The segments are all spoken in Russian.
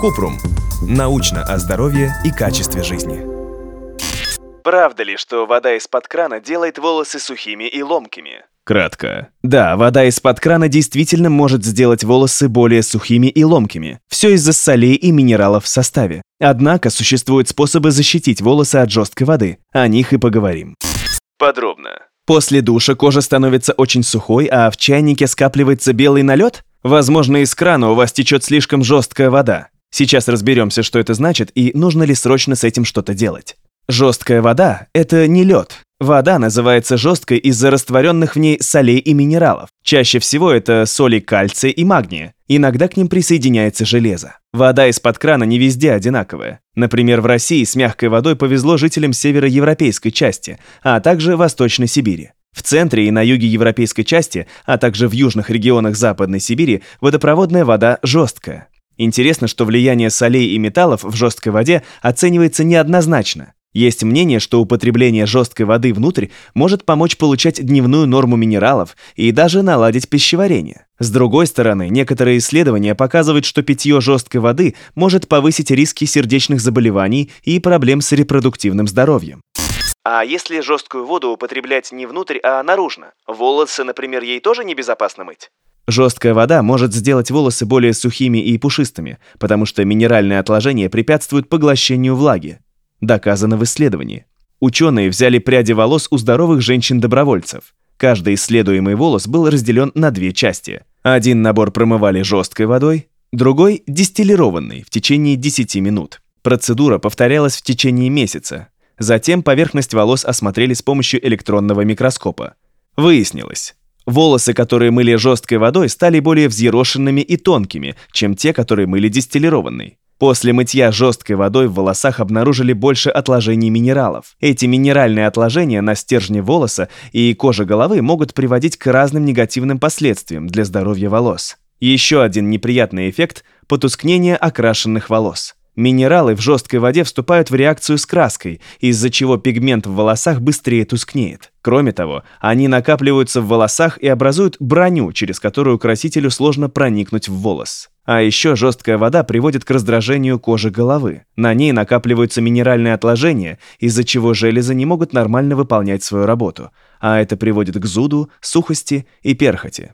Купрум. Научно о здоровье и качестве жизни. Правда ли, что вода из-под крана делает волосы сухими и ломкими? Кратко. Да, вода из-под крана действительно может сделать волосы более сухими и ломкими. Все из-за солей и минералов в составе. Однако существуют способы защитить волосы от жесткой воды. О них и поговорим. Подробно. После душа кожа становится очень сухой, а в чайнике скапливается белый налет? Возможно, из крана у вас течет слишком жесткая вода. Сейчас разберемся, что это значит и нужно ли срочно с этим что-то делать. Жесткая вода – это не лед. Вода называется жесткой из-за растворенных в ней солей и минералов. Чаще всего это соли кальция и магния. Иногда к ним присоединяется железо. Вода из-под крана не везде одинаковая. Например, в России с мягкой водой повезло жителям североевропейской части, а также Восточной Сибири. В центре и на юге европейской части, а также в южных регионах Западной Сибири водопроводная вода жесткая. Интересно, что влияние солей и металлов в жесткой воде оценивается неоднозначно. Есть мнение, что употребление жесткой воды внутрь может помочь получать дневную норму минералов и даже наладить пищеварение. С другой стороны, некоторые исследования показывают, что питье жесткой воды может повысить риски сердечных заболеваний и проблем с репродуктивным здоровьем. А если жесткую воду употреблять не внутрь, а наружно? Волосы, например, ей тоже небезопасно мыть? Жесткая вода может сделать волосы более сухими и пушистыми, потому что минеральные отложения препятствуют поглощению влаги. Доказано в исследовании. Ученые взяли пряди волос у здоровых женщин-добровольцев. Каждый исследуемый волос был разделен на две части. Один набор промывали жесткой водой, другой – дистиллированный в течение 10 минут. Процедура повторялась в течение месяца. Затем поверхность волос осмотрели с помощью электронного микроскопа. Выяснилось, волосы, которые мыли жесткой водой, стали более взъерошенными и тонкими, чем те, которые мыли дистиллированной. После мытья жесткой водой в волосах обнаружили больше отложений минералов. Эти минеральные отложения на стержне волоса и коже головы могут приводить к разным негативным последствиям для здоровья волос. Еще один неприятный эффект – потускнение окрашенных волос. Минералы в жесткой воде вступают в реакцию с краской, из-за чего пигмент в волосах быстрее тускнеет. Кроме того, они накапливаются в волосах и образуют броню, через которую красителю сложно проникнуть в волос. А еще жесткая вода приводит к раздражению кожи головы. На ней накапливаются минеральные отложения, из-за чего железы не могут нормально выполнять свою работу. А это приводит к зуду, сухости и перхоти.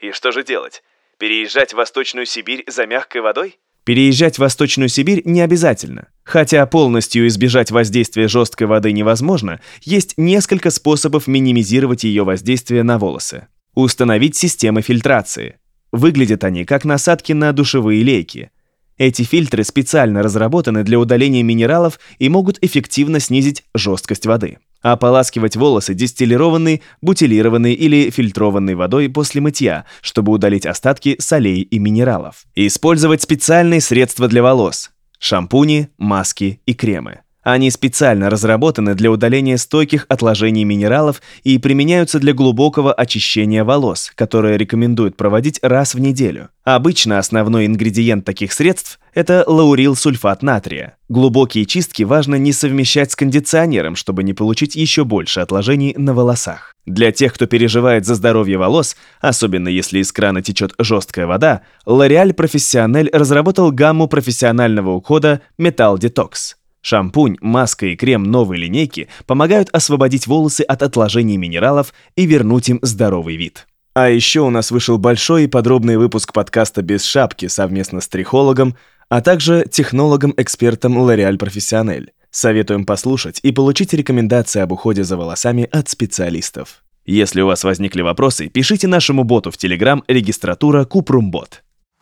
И что же делать? Переезжать в Восточную Сибирь за мягкой водой? Переезжать в Восточную Сибирь не обязательно. Хотя полностью избежать воздействия жесткой воды невозможно, есть несколько способов минимизировать ее воздействие на волосы. Установить системы фильтрации. Выглядят они как насадки на душевые лейки. Эти фильтры специально разработаны для удаления минералов и могут эффективно снизить жесткость воды. Ополаскивать волосы дистиллированной, бутилированной или фильтрованной водой после мытья, чтобы удалить остатки солей и минералов. Использовать специальные средства для волос – шампуни, маски и кремы. Они специально разработаны для удаления стойких отложений минералов и применяются для глубокого очищения волос, которое рекомендуют проводить раз в неделю. Обычно основной ингредиент таких средств – это лаурил-сульфат натрия. Глубокие чистки важно не совмещать с кондиционером, чтобы не получить еще больше отложений на волосах. Для тех, кто переживает за здоровье волос, особенно если из крана течет жесткая вода, L'Oreal Professionnel разработал гамму профессионального ухода Metal Detox. Шампунь, маска и крем новой линейки помогают освободить волосы от отложений минералов и вернуть им здоровый вид. А еще у нас вышел большой и подробный выпуск подкаста «Без шапки» совместно с трихологом, а также технологом-экспертом L'Oreal Professionnel. Советуем послушать и получить рекомендации об уходе за волосами от специалистов. Если у вас возникли вопросы, пишите нашему боту в Telegram регистратура Купрумбот.